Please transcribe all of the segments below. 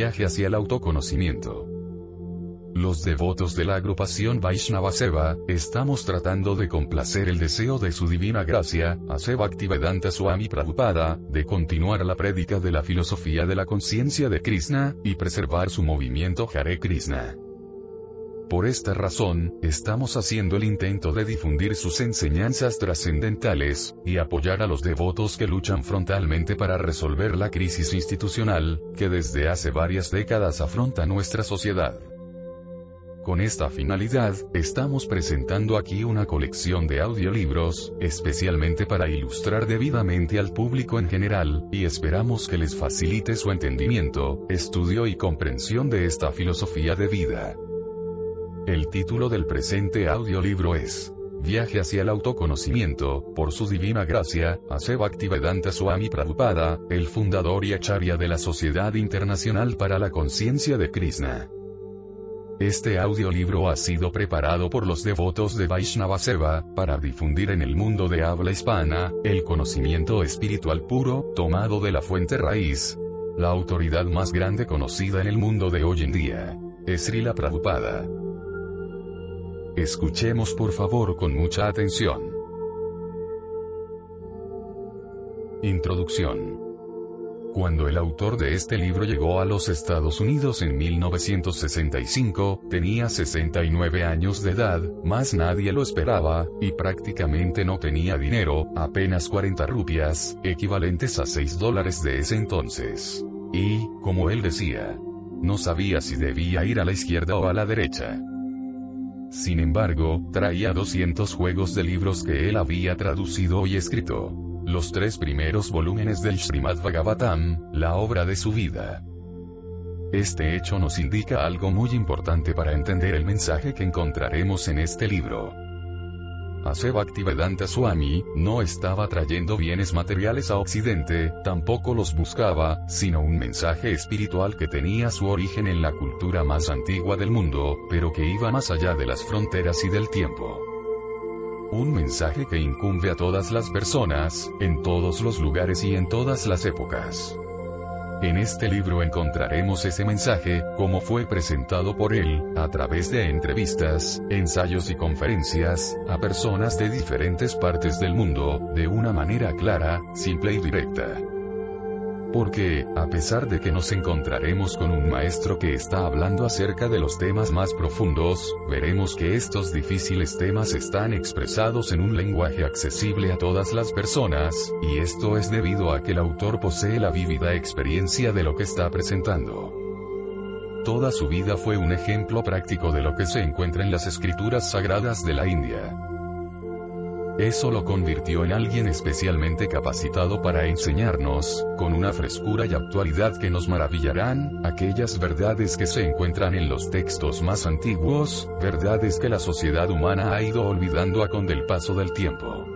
viaje hacia el autoconocimiento. Los devotos de la agrupación Vaishnava Seva, estamos tratando de complacer el deseo de su divina gracia, a Seva Bhaktivedanta Swami Prabhupada, de continuar la prédica de la filosofía de la conciencia de Krishna, y preservar su movimiento Hare Krishna. Por esta razón, estamos haciendo el intento de difundir sus enseñanzas trascendentales, y apoyar a los devotos que luchan frontalmente para resolver la crisis institucional, que desde hace varias décadas afronta nuestra sociedad. Con esta finalidad, estamos presentando aquí una colección de audiolibros, especialmente para ilustrar debidamente al público en general, y esperamos que les facilite su entendimiento, estudio y comprensión de esta filosofía de vida. El título del presente audiolibro es Viaje hacia el autoconocimiento, por su divina gracia, a Bhaktivedanta Swami Prabhupada, el fundador y acharya de la Sociedad Internacional para la Conciencia de Krishna. Este audiolibro ha sido preparado por los devotos de Vaishnava Seva, para difundir en el mundo de habla hispana, el conocimiento espiritual puro, tomado de la fuente raíz. La autoridad más grande conocida en el mundo de hoy en día. Es Srila Prabhupada. Escuchemos por favor con mucha atención. Introducción. Cuando el autor de este libro llegó a los Estados Unidos en 1965, tenía 69 años de edad, más nadie lo esperaba, y prácticamente no tenía dinero, apenas 40 rupias, equivalentes a 6 dólares de ese entonces. Y, como él decía, no sabía si debía ir a la izquierda o a la derecha. Sin embargo, traía 200 juegos de libros que él había traducido y escrito los tres primeros volúmenes del Srimad Bhagavatam, la obra de su vida. Este hecho nos indica algo muy importante para entender el mensaje que encontraremos en este libro. Bhaktivedanta Swami, no estaba trayendo bienes materiales a Occidente, tampoco los buscaba, sino un mensaje espiritual que tenía su origen en la cultura más antigua del mundo, pero que iba más allá de las fronteras y del tiempo. Un mensaje que incumbe a todas las personas, en todos los lugares y en todas las épocas. En este libro encontraremos ese mensaje, como fue presentado por él, a través de entrevistas, ensayos y conferencias, a personas de diferentes partes del mundo, de una manera clara, simple y directa. Porque, a pesar de que nos encontraremos con un maestro que está hablando acerca de los temas más profundos, veremos que estos difíciles temas están expresados en un lenguaje accesible a todas las personas, y esto es debido a que el autor posee la vívida experiencia de lo que está presentando. Toda su vida fue un ejemplo práctico de lo que se encuentra en las escrituras sagradas de la India. Eso lo convirtió en alguien especialmente capacitado para enseñarnos, con una frescura y actualidad que nos maravillarán, aquellas verdades que se encuentran en los textos más antiguos, verdades que la sociedad humana ha ido olvidando a con del paso del tiempo.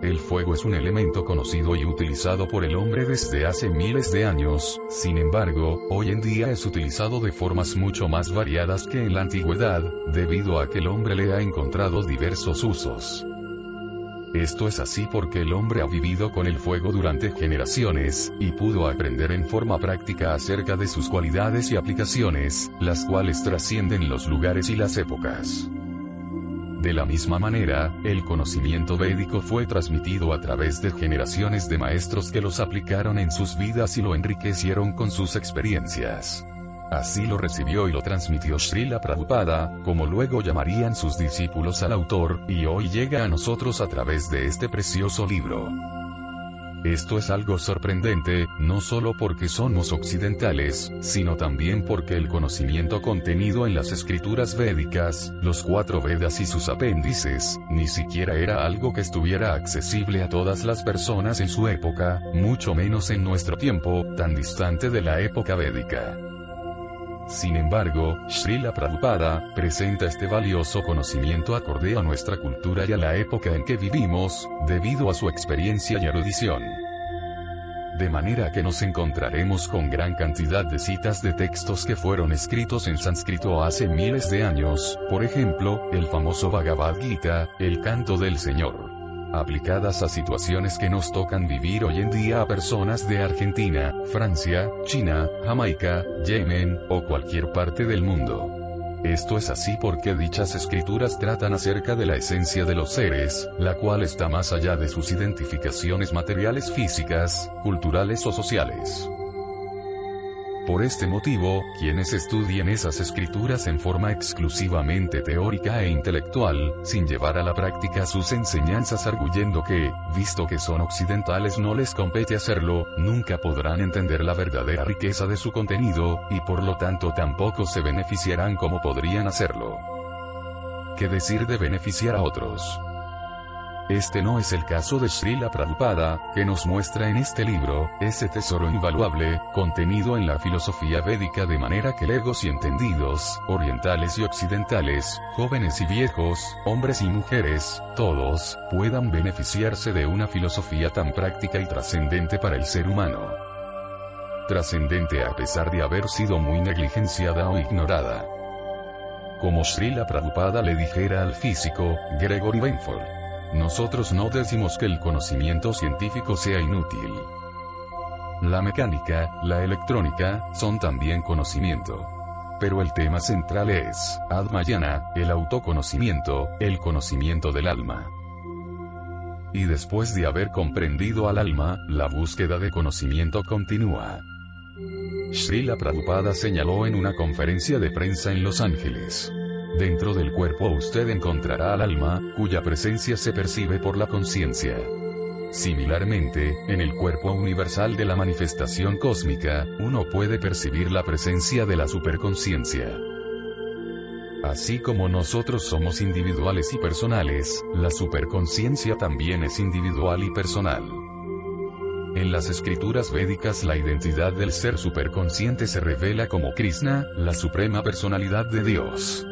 El fuego es un elemento conocido y utilizado por el hombre desde hace miles de años, sin embargo, hoy en día es utilizado de formas mucho más variadas que en la antigüedad, debido a que el hombre le ha encontrado diversos usos. Esto es así porque el hombre ha vivido con el fuego durante generaciones, y pudo aprender en forma práctica acerca de sus cualidades y aplicaciones, las cuales trascienden los lugares y las épocas. De la misma manera, el conocimiento védico fue transmitido a través de generaciones de maestros que los aplicaron en sus vidas y lo enriquecieron con sus experiencias. Así lo recibió y lo transmitió Srila Prabhupada, como luego llamarían sus discípulos al autor, y hoy llega a nosotros a través de este precioso libro. Esto es algo sorprendente, no solo porque somos occidentales, sino también porque el conocimiento contenido en las escrituras védicas, los cuatro Vedas y sus apéndices, ni siquiera era algo que estuviera accesible a todas las personas en su época, mucho menos en nuestro tiempo, tan distante de la época védica. Sin embargo, Srila Prabhupada presenta este valioso conocimiento acorde a nuestra cultura y a la época en que vivimos, debido a su experiencia y erudición. De manera que nos encontraremos con gran cantidad de citas de textos que fueron escritos en sánscrito hace miles de años, por ejemplo, el famoso Bhagavad Gita, el canto del Señor. Aplicadas a situaciones que nos tocan vivir hoy en día a personas de Argentina, Francia, China, Jamaica, Yemen, o cualquier parte del mundo. Esto es así porque dichas escrituras tratan acerca de la esencia de los seres, la cual está más allá de sus identificaciones materiales físicas, culturales o sociales. Por este motivo, quienes estudien esas escrituras en forma exclusivamente teórica e intelectual, sin llevar a la práctica sus enseñanzas arguyendo que, visto que son occidentales no les compete hacerlo, nunca podrán entender la verdadera riqueza de su contenido, y por lo tanto tampoco se beneficiarán como podrían hacerlo. ¿Qué decir de beneficiar a otros? Este no es el caso de Srila Prabhupada, que nos muestra en este libro, ese tesoro invaluable, contenido en la filosofía védica de manera que legos y entendidos, orientales y occidentales, jóvenes y viejos, hombres y mujeres, todos, puedan beneficiarse de una filosofía tan práctica y trascendente para el ser humano. Trascendente a pesar de haber sido muy negligenciada o ignorada. Como Srila Prabhupada le dijera al físico, Gregory Benford. Nosotros no decimos que el conocimiento científico sea inútil. La mecánica, la electrónica, son también conocimiento. Pero el tema central es, Admayana, el autoconocimiento, el conocimiento del alma. Y después de haber comprendido al alma, la búsqueda de conocimiento continúa. Srila Prabhupada señaló en una conferencia de prensa en Los Ángeles. Dentro del cuerpo usted encontrará al alma, cuya presencia se percibe por la conciencia. Similarmente, en el cuerpo universal de la manifestación cósmica, uno puede percibir la presencia de la superconciencia. Así como nosotros somos individuales y personales, la superconciencia también es individual y personal. En las escrituras védicas la identidad del ser superconsciente se revela como Krishna, la suprema personalidad de Dios.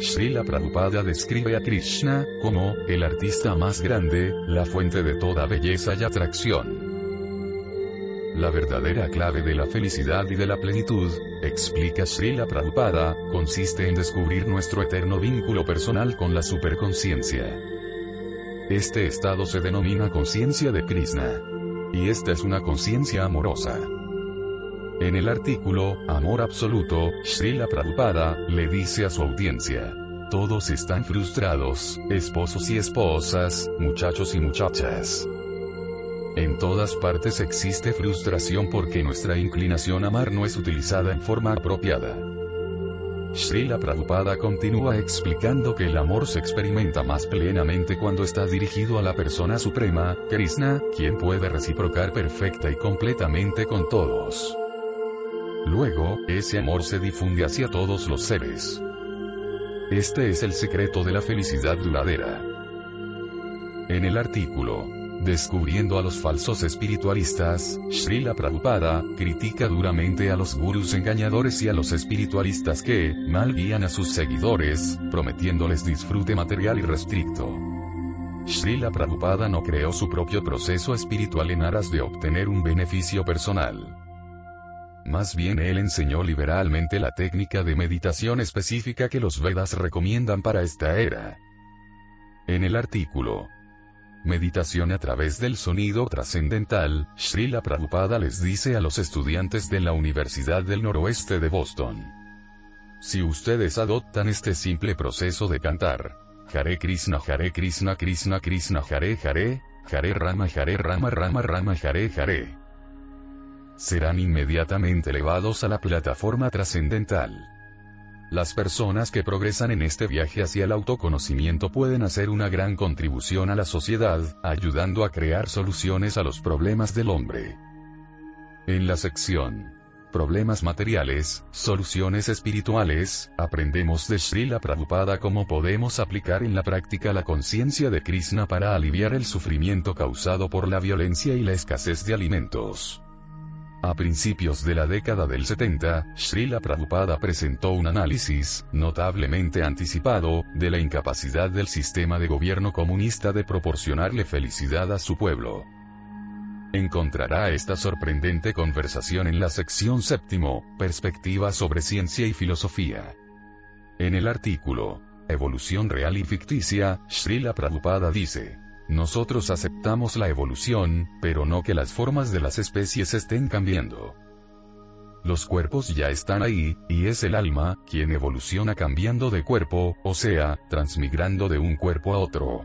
Srila Prabhupada describe a Krishna como el artista más grande, la fuente de toda belleza y atracción. La verdadera clave de la felicidad y de la plenitud, explica Srila Prabhupada, consiste en descubrir nuestro eterno vínculo personal con la superconciencia. Este estado se denomina conciencia de Krishna. Y esta es una conciencia amorosa. En el artículo, Amor Absoluto, Srila Prabhupada, le dice a su audiencia. Todos están frustrados, esposos y esposas, muchachos y muchachas. En todas partes existe frustración porque nuestra inclinación a amar no es utilizada en forma apropiada. Srila Prabhupada continúa explicando que el amor se experimenta más plenamente cuando está dirigido a la persona suprema, Krishna, quien puede reciprocar perfecta y completamente con todos. Luego, ese amor se difunde hacia todos los seres. Este es el secreto de la felicidad duradera. En el artículo, Descubriendo a los falsos espiritualistas, Srila Prabhupada, critica duramente a los gurús engañadores y a los espiritualistas que, mal guían a sus seguidores, prometiéndoles disfrute material irrestricto. Srila Prabhupada no creó su propio proceso espiritual en aras de obtener un beneficio personal. Más bien él enseñó liberalmente la técnica de meditación específica que los Vedas recomiendan para esta era. En el artículo Meditación a través del sonido trascendental, Srila Prabhupada les dice a los estudiantes de la Universidad del Noroeste de Boston. Si ustedes adoptan este simple proceso de cantar, Hare Krishna Hare Krishna Krishna Krishna Hare Hare, Hare Rama Hare Rama Rama Rama Hare Hare, serán inmediatamente elevados a la plataforma trascendental. Las personas que progresan en este viaje hacia el autoconocimiento pueden hacer una gran contribución a la sociedad, ayudando a crear soluciones a los problemas del hombre. En la sección Problemas materiales, soluciones espirituales, aprendemos de Srila Prabhupada cómo podemos aplicar en la práctica la conciencia de Krishna para aliviar el sufrimiento causado por la violencia y la escasez de alimentos. A principios de la década del 70, Srila Prabhupada presentó un análisis, notablemente anticipado, de la incapacidad del sistema de gobierno comunista de proporcionarle felicidad a su pueblo. Encontrará esta sorprendente conversación en la sección séptimo, Perspectiva sobre ciencia y filosofía. En el artículo, Evolución real y ficticia, Srila Prabhupada dice, Nosotros aceptamos la evolución, pero no que las formas de las especies estén cambiando. Los cuerpos ya están ahí, y es el alma, quien evoluciona cambiando de cuerpo, o sea, transmigrando de un cuerpo a otro.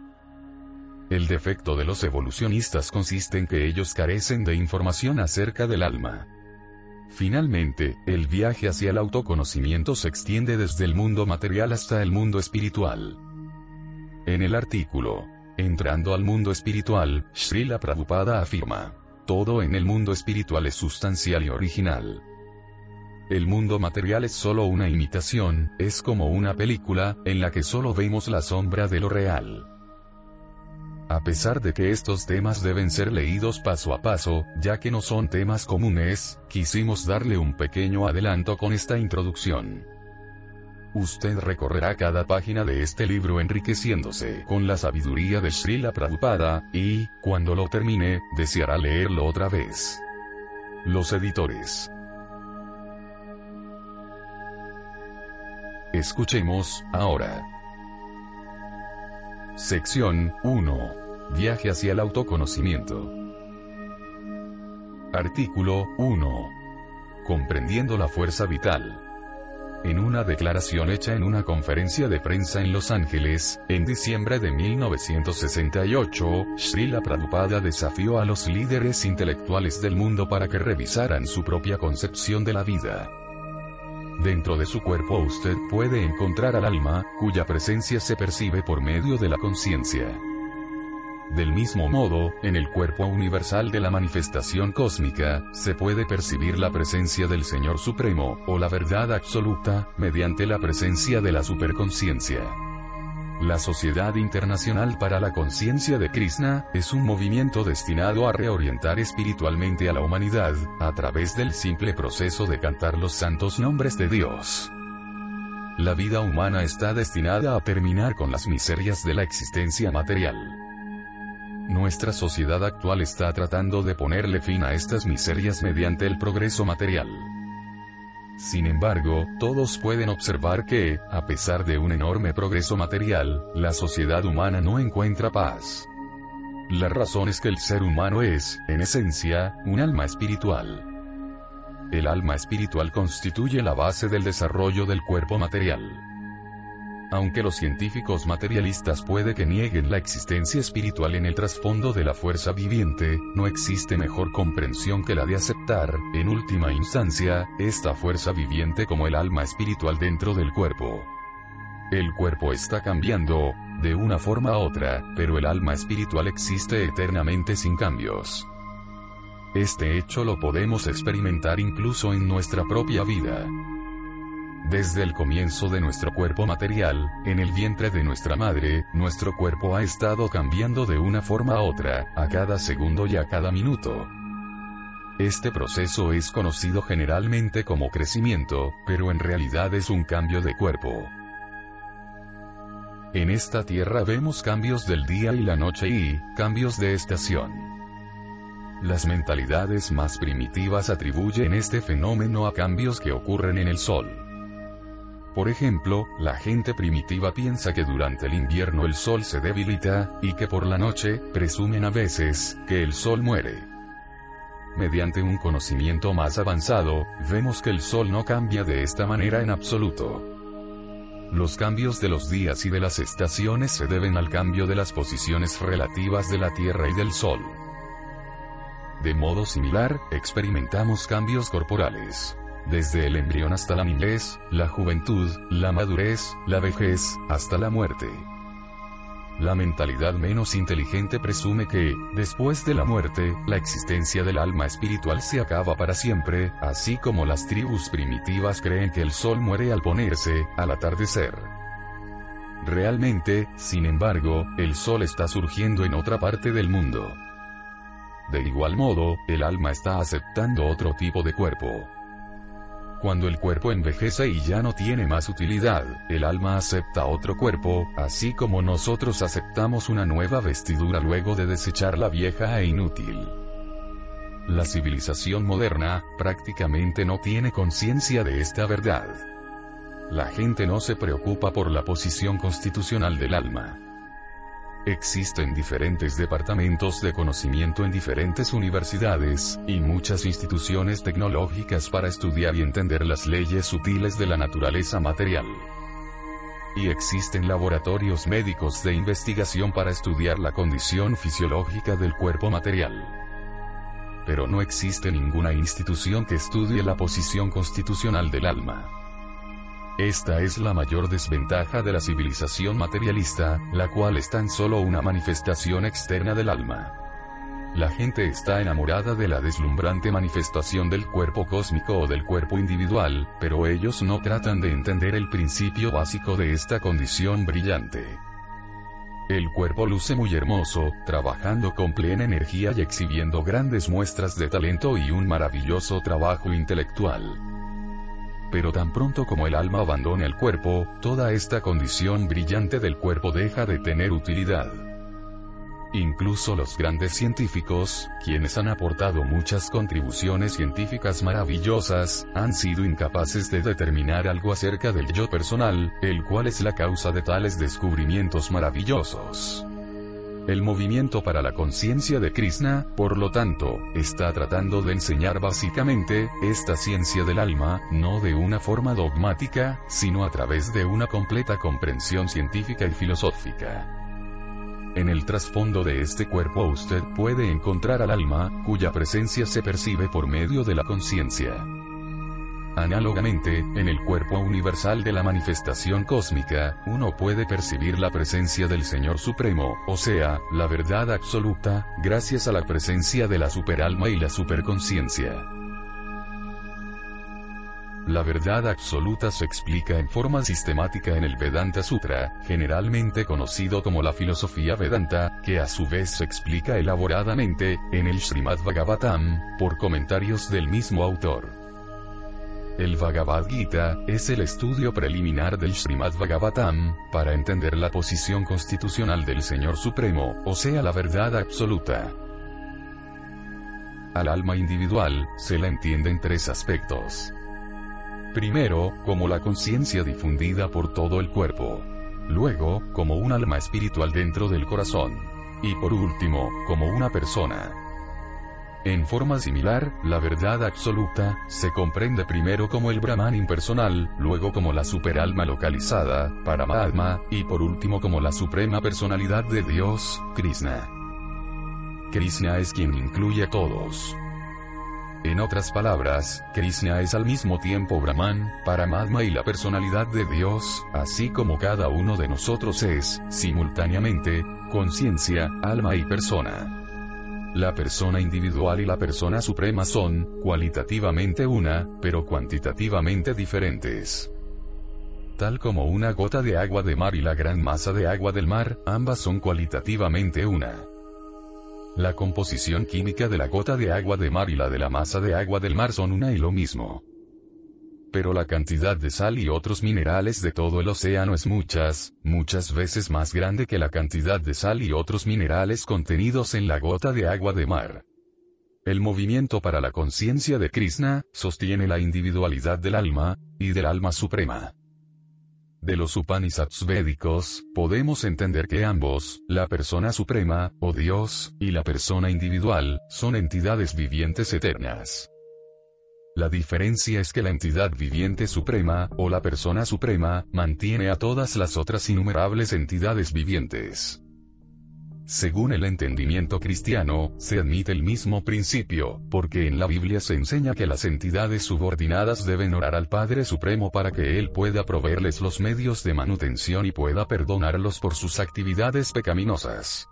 El defecto de los evolucionistas consiste en que ellos carecen de información acerca del alma. Finalmente, el viaje hacia el autoconocimiento se extiende desde el mundo material hasta el mundo espiritual. En el artículo, Entrando al mundo espiritual, Srila Prabhupada afirma, todo en el mundo espiritual es sustancial y original. El mundo material es solo una imitación, es como una película, en la que solo vemos la sombra de lo real. A pesar de que estos temas deben ser leídos paso a paso, ya que no son temas comunes, quisimos darle un pequeño adelanto con esta introducción. Usted recorrerá cada página de este libro enriqueciéndose con la sabiduría de Srila Prabhupada, y, cuando lo termine, deseará leerlo otra vez. Los editores. Escuchemos, ahora. Sección 1. Viaje hacia el autoconocimiento. Artículo 1. Comprendiendo la fuerza vital. En una declaración hecha en una conferencia de prensa en Los Ángeles, en diciembre de 1968, Srila Prabhupada desafió a los líderes intelectuales del mundo para que revisaran su propia concepción de la vida. Dentro de su cuerpo usted puede encontrar al alma, cuya presencia se percibe por medio de la conciencia. Del mismo modo, en el cuerpo universal de la manifestación cósmica, se puede percibir la presencia del Señor Supremo, o la verdad absoluta, mediante la presencia de la superconciencia. La Sociedad Internacional para la Conciencia de Krishna, es un movimiento destinado a reorientar espiritualmente a la humanidad, a través del simple proceso de cantar los santos nombres de Dios. La vida humana está destinada a terminar con las miserias de la existencia material. Nuestra sociedad actual está tratando de ponerle fin a estas miserias mediante el progreso material. Sin embargo, todos pueden observar que, a pesar de un enorme progreso material, la sociedad humana no encuentra paz. La razón es que el ser humano es, en esencia, un alma espiritual. El alma espiritual constituye la base del desarrollo del cuerpo material. Aunque los científicos materialistas puede que nieguen la existencia espiritual en el trasfondo de la fuerza viviente, no existe mejor comprensión que la de aceptar, en última instancia, esta fuerza viviente como el alma espiritual dentro del cuerpo. El cuerpo está cambiando, de una forma a otra, pero el alma espiritual existe eternamente sin cambios. Este hecho lo podemos experimentar incluso en nuestra propia vida. Desde el comienzo de nuestro cuerpo material, en el vientre de nuestra madre, nuestro cuerpo ha estado cambiando de una forma a otra, a cada segundo y a cada minuto. Este proceso es conocido generalmente como crecimiento, pero en realidad es un cambio de cuerpo. En esta tierra vemos cambios del día y la noche y, cambios de estación. Las mentalidades más primitivas atribuyen este fenómeno a cambios que ocurren en el Sol. Por ejemplo, la gente primitiva piensa que durante el invierno el sol se debilita, y que por la noche, presumen a veces, que el sol muere. Mediante un conocimiento más avanzado, vemos que el sol no cambia de esta manera en absoluto. Los cambios de los días y de las estaciones se deben al cambio de las posiciones relativas de la Tierra y del Sol. De modo similar, experimentamos cambios corporales desde el embrión hasta la niñez, la juventud, la madurez, la vejez, hasta la muerte. La mentalidad menos inteligente presume que, después de la muerte, la existencia del alma espiritual se acaba para siempre, así como las tribus primitivas creen que el sol muere al ponerse, al atardecer. Realmente, sin embargo, el sol está surgiendo en otra parte del mundo. De igual modo, el alma está aceptando otro tipo de cuerpo. Cuando el cuerpo envejece y ya no tiene más utilidad, el alma acepta otro cuerpo, así como nosotros aceptamos una nueva vestidura luego de desechar la vieja e inútil. La civilización moderna, prácticamente no tiene conciencia de esta verdad. La gente no se preocupa por la posición constitucional del alma. Existen diferentes departamentos de conocimiento en diferentes universidades, y muchas instituciones tecnológicas para estudiar y entender las leyes sutiles de la naturaleza material. Y existen laboratorios médicos de investigación para estudiar la condición fisiológica del cuerpo material. Pero no existe ninguna institución que estudie la posición constitucional del alma. Esta es la mayor desventaja de la civilización materialista, la cual es tan solo una manifestación externa del alma. La gente está enamorada de la deslumbrante manifestación del cuerpo cósmico o del cuerpo individual, pero ellos no tratan de entender el principio básico de esta condición brillante. El cuerpo luce muy hermoso, trabajando con plena energía y exhibiendo grandes muestras de talento y un maravilloso trabajo intelectual pero tan pronto como el alma abandona el cuerpo, toda esta condición brillante del cuerpo deja de tener utilidad. Incluso los grandes científicos, quienes han aportado muchas contribuciones científicas maravillosas, han sido incapaces de determinar algo acerca del yo personal, el cual es la causa de tales descubrimientos maravillosos. El movimiento para la conciencia de Krishna, por lo tanto, está tratando de enseñar básicamente, esta ciencia del alma, no de una forma dogmática, sino a través de una completa comprensión científica y filosófica. En el trasfondo de este cuerpo usted puede encontrar al alma, cuya presencia se percibe por medio de la conciencia. Análogamente, en el cuerpo universal de la manifestación cósmica, uno puede percibir la presencia del Señor Supremo, o sea, la verdad absoluta, gracias a la presencia de la superalma y la superconciencia. La verdad absoluta se explica en forma sistemática en el Vedanta Sutra, generalmente conocido como la filosofía Vedanta, que a su vez se explica elaboradamente, en el Srimad Bhagavatam, por comentarios del mismo autor. El Bhagavad Gita es el estudio preliminar del Srimad Bhagavatam, para entender la posición constitucional del Señor Supremo, o sea la verdad absoluta. Al alma individual, se la entiende en tres aspectos. Primero, como la conciencia difundida por todo el cuerpo. Luego, como un alma espiritual dentro del corazón. Y por último, como una persona. En forma similar, la verdad absoluta, se comprende primero como el Brahman impersonal, luego como la superalma localizada, Paramatma, y por último como la suprema personalidad de Dios, Krishna. Krishna es quien incluye a todos. En otras palabras, Krishna es al mismo tiempo Brahman, Paramatma y la personalidad de Dios, así como cada uno de nosotros es, simultáneamente, conciencia, alma y persona. La persona individual y la persona suprema son, cualitativamente una, pero cuantitativamente diferentes. Tal como una gota de agua de mar y la gran masa de agua del mar, ambas son cualitativamente una. La composición química de la gota de agua de mar y la de la masa de agua del mar son una y lo mismo pero la cantidad de sal y otros minerales de todo el océano es muchas, muchas veces más grande que la cantidad de sal y otros minerales contenidos en la gota de agua de mar. El movimiento para la conciencia de Krishna, sostiene la individualidad del alma, y del alma suprema. De los Upanishads védicos, podemos entender que ambos, la persona suprema, o Dios, y la persona individual, son entidades vivientes eternas. La diferencia es que la entidad viviente suprema, o la persona suprema, mantiene a todas las otras innumerables entidades vivientes. Según el entendimiento cristiano, se admite el mismo principio, porque en la Biblia se enseña que las entidades subordinadas deben orar al Padre Supremo para que Él pueda proveerles los medios de manutención y pueda perdonarlos por sus actividades pecaminosas.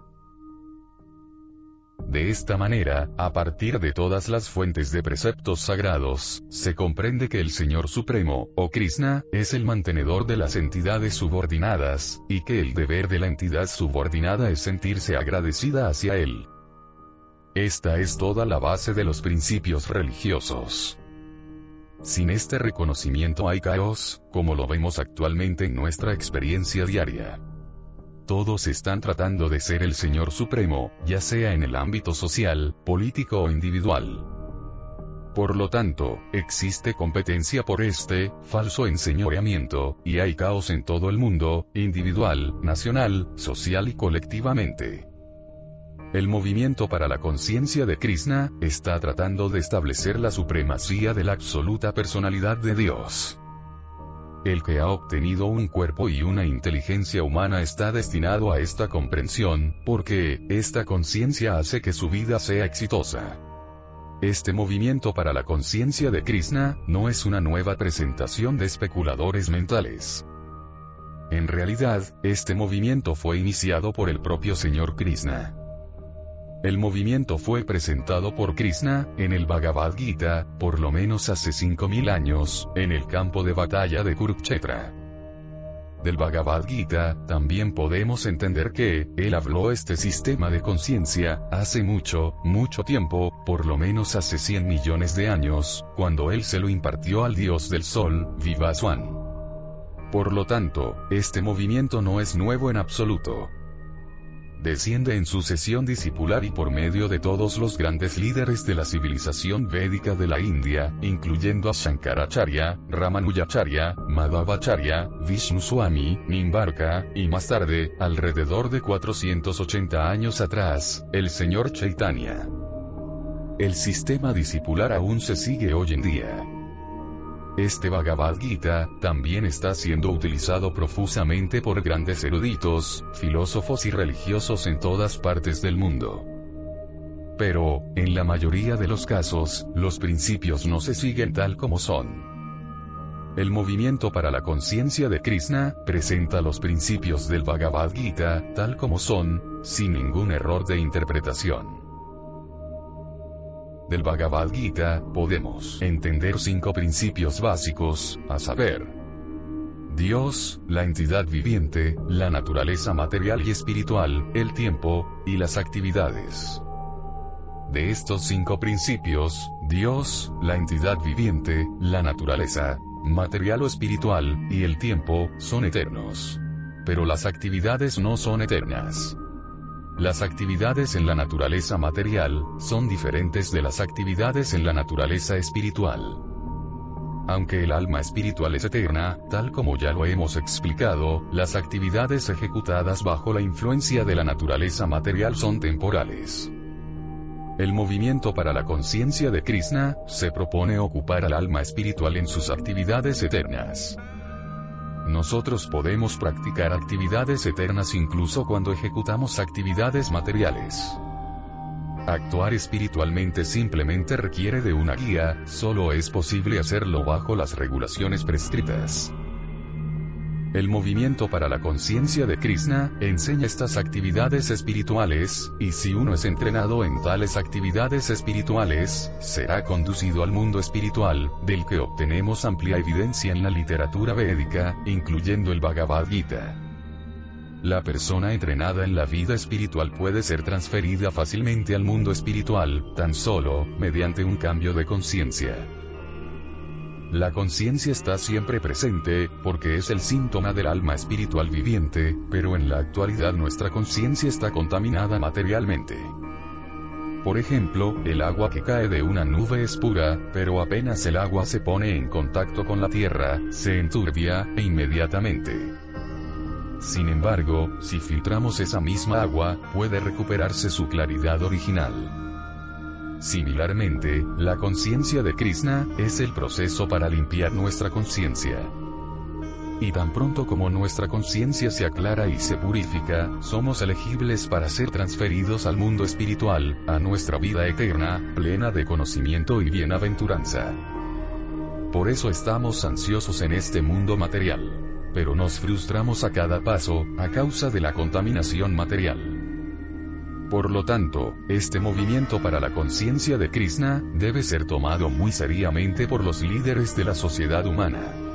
De esta manera, a partir de todas las fuentes de preceptos sagrados, se comprende que el Señor Supremo, o Krishna, es el mantenedor de las entidades subordinadas, y que el deber de la entidad subordinada es sentirse agradecida hacia Él. Esta es toda la base de los principios religiosos. Sin este reconocimiento hay caos, como lo vemos actualmente en nuestra experiencia diaria. Todos están tratando de ser el Señor Supremo, ya sea en el ámbito social, político o individual. Por lo tanto, existe competencia por este, falso enseñoreamiento, y hay caos en todo el mundo, individual, nacional, social y colectivamente. El movimiento para la conciencia de Krishna, está tratando de establecer la supremacía de la absoluta personalidad de Dios. El que ha obtenido un cuerpo y una inteligencia humana está destinado a esta comprensión, porque, esta conciencia hace que su vida sea exitosa. Este movimiento para la conciencia de Krishna, no es una nueva presentación de especuladores mentales. En realidad, este movimiento fue iniciado por el propio Señor Krishna. El movimiento fue presentado por Krishna, en el Bhagavad Gita, por lo menos hace 5.000 años, en el campo de batalla de Kurukshetra. Del Bhagavad Gita, también podemos entender que, él habló este sistema de conciencia, hace mucho, mucho tiempo, por lo menos hace 100 millones de años, cuando él se lo impartió al dios del sol, Vivaswan. Por lo tanto, este movimiento no es nuevo en absoluto desciende en sucesión discipular y por medio de todos los grandes líderes de la civilización védica de la India, incluyendo a Shankaracharya, Ramanujacharya, Madhavacharya, Swami, Nimbarka, y más tarde, alrededor de 480 años atrás, el señor Chaitanya. El sistema discipular aún se sigue hoy en día. Este Bhagavad Gita, también está siendo utilizado profusamente por grandes eruditos, filósofos y religiosos en todas partes del mundo. Pero, en la mayoría de los casos, los principios no se siguen tal como son. El movimiento para la conciencia de Krishna, presenta los principios del Bhagavad Gita, tal como son, sin ningún error de interpretación del Bhagavad Gita, podemos entender cinco principios básicos, a saber, Dios, la entidad viviente, la naturaleza material y espiritual, el tiempo, y las actividades. De estos cinco principios, Dios, la entidad viviente, la naturaleza, material o espiritual, y el tiempo, son eternos. Pero las actividades no son eternas. Las actividades en la naturaleza material, son diferentes de las actividades en la naturaleza espiritual. Aunque el alma espiritual es eterna, tal como ya lo hemos explicado, las actividades ejecutadas bajo la influencia de la naturaleza material son temporales. El movimiento para la conciencia de Krishna, se propone ocupar al alma espiritual en sus actividades eternas. Nosotros podemos practicar actividades eternas incluso cuando ejecutamos actividades materiales. Actuar espiritualmente simplemente requiere de una guía, solo es posible hacerlo bajo las regulaciones prescritas. El movimiento para la conciencia de Krishna enseña estas actividades espirituales, y si uno es entrenado en tales actividades espirituales, será conducido al mundo espiritual, del que obtenemos amplia evidencia en la literatura védica, incluyendo el Bhagavad Gita. La persona entrenada en la vida espiritual puede ser transferida fácilmente al mundo espiritual, tan solo, mediante un cambio de conciencia. La conciencia está siempre presente, porque es el síntoma del alma espiritual viviente, pero en la actualidad nuestra conciencia está contaminada materialmente. Por ejemplo, el agua que cae de una nube es pura, pero apenas el agua se pone en contacto con la tierra, se enturbia, e inmediatamente. Sin embargo, si filtramos esa misma agua, puede recuperarse su claridad original. Similarmente, la conciencia de Krishna, es el proceso para limpiar nuestra conciencia. Y tan pronto como nuestra conciencia se aclara y se purifica, somos elegibles para ser transferidos al mundo espiritual, a nuestra vida eterna, plena de conocimiento y bienaventuranza. Por eso estamos ansiosos en este mundo material. Pero nos frustramos a cada paso, a causa de la contaminación material. Por lo tanto, este movimiento para la conciencia de Krishna, debe ser tomado muy seriamente por los líderes de la sociedad humana.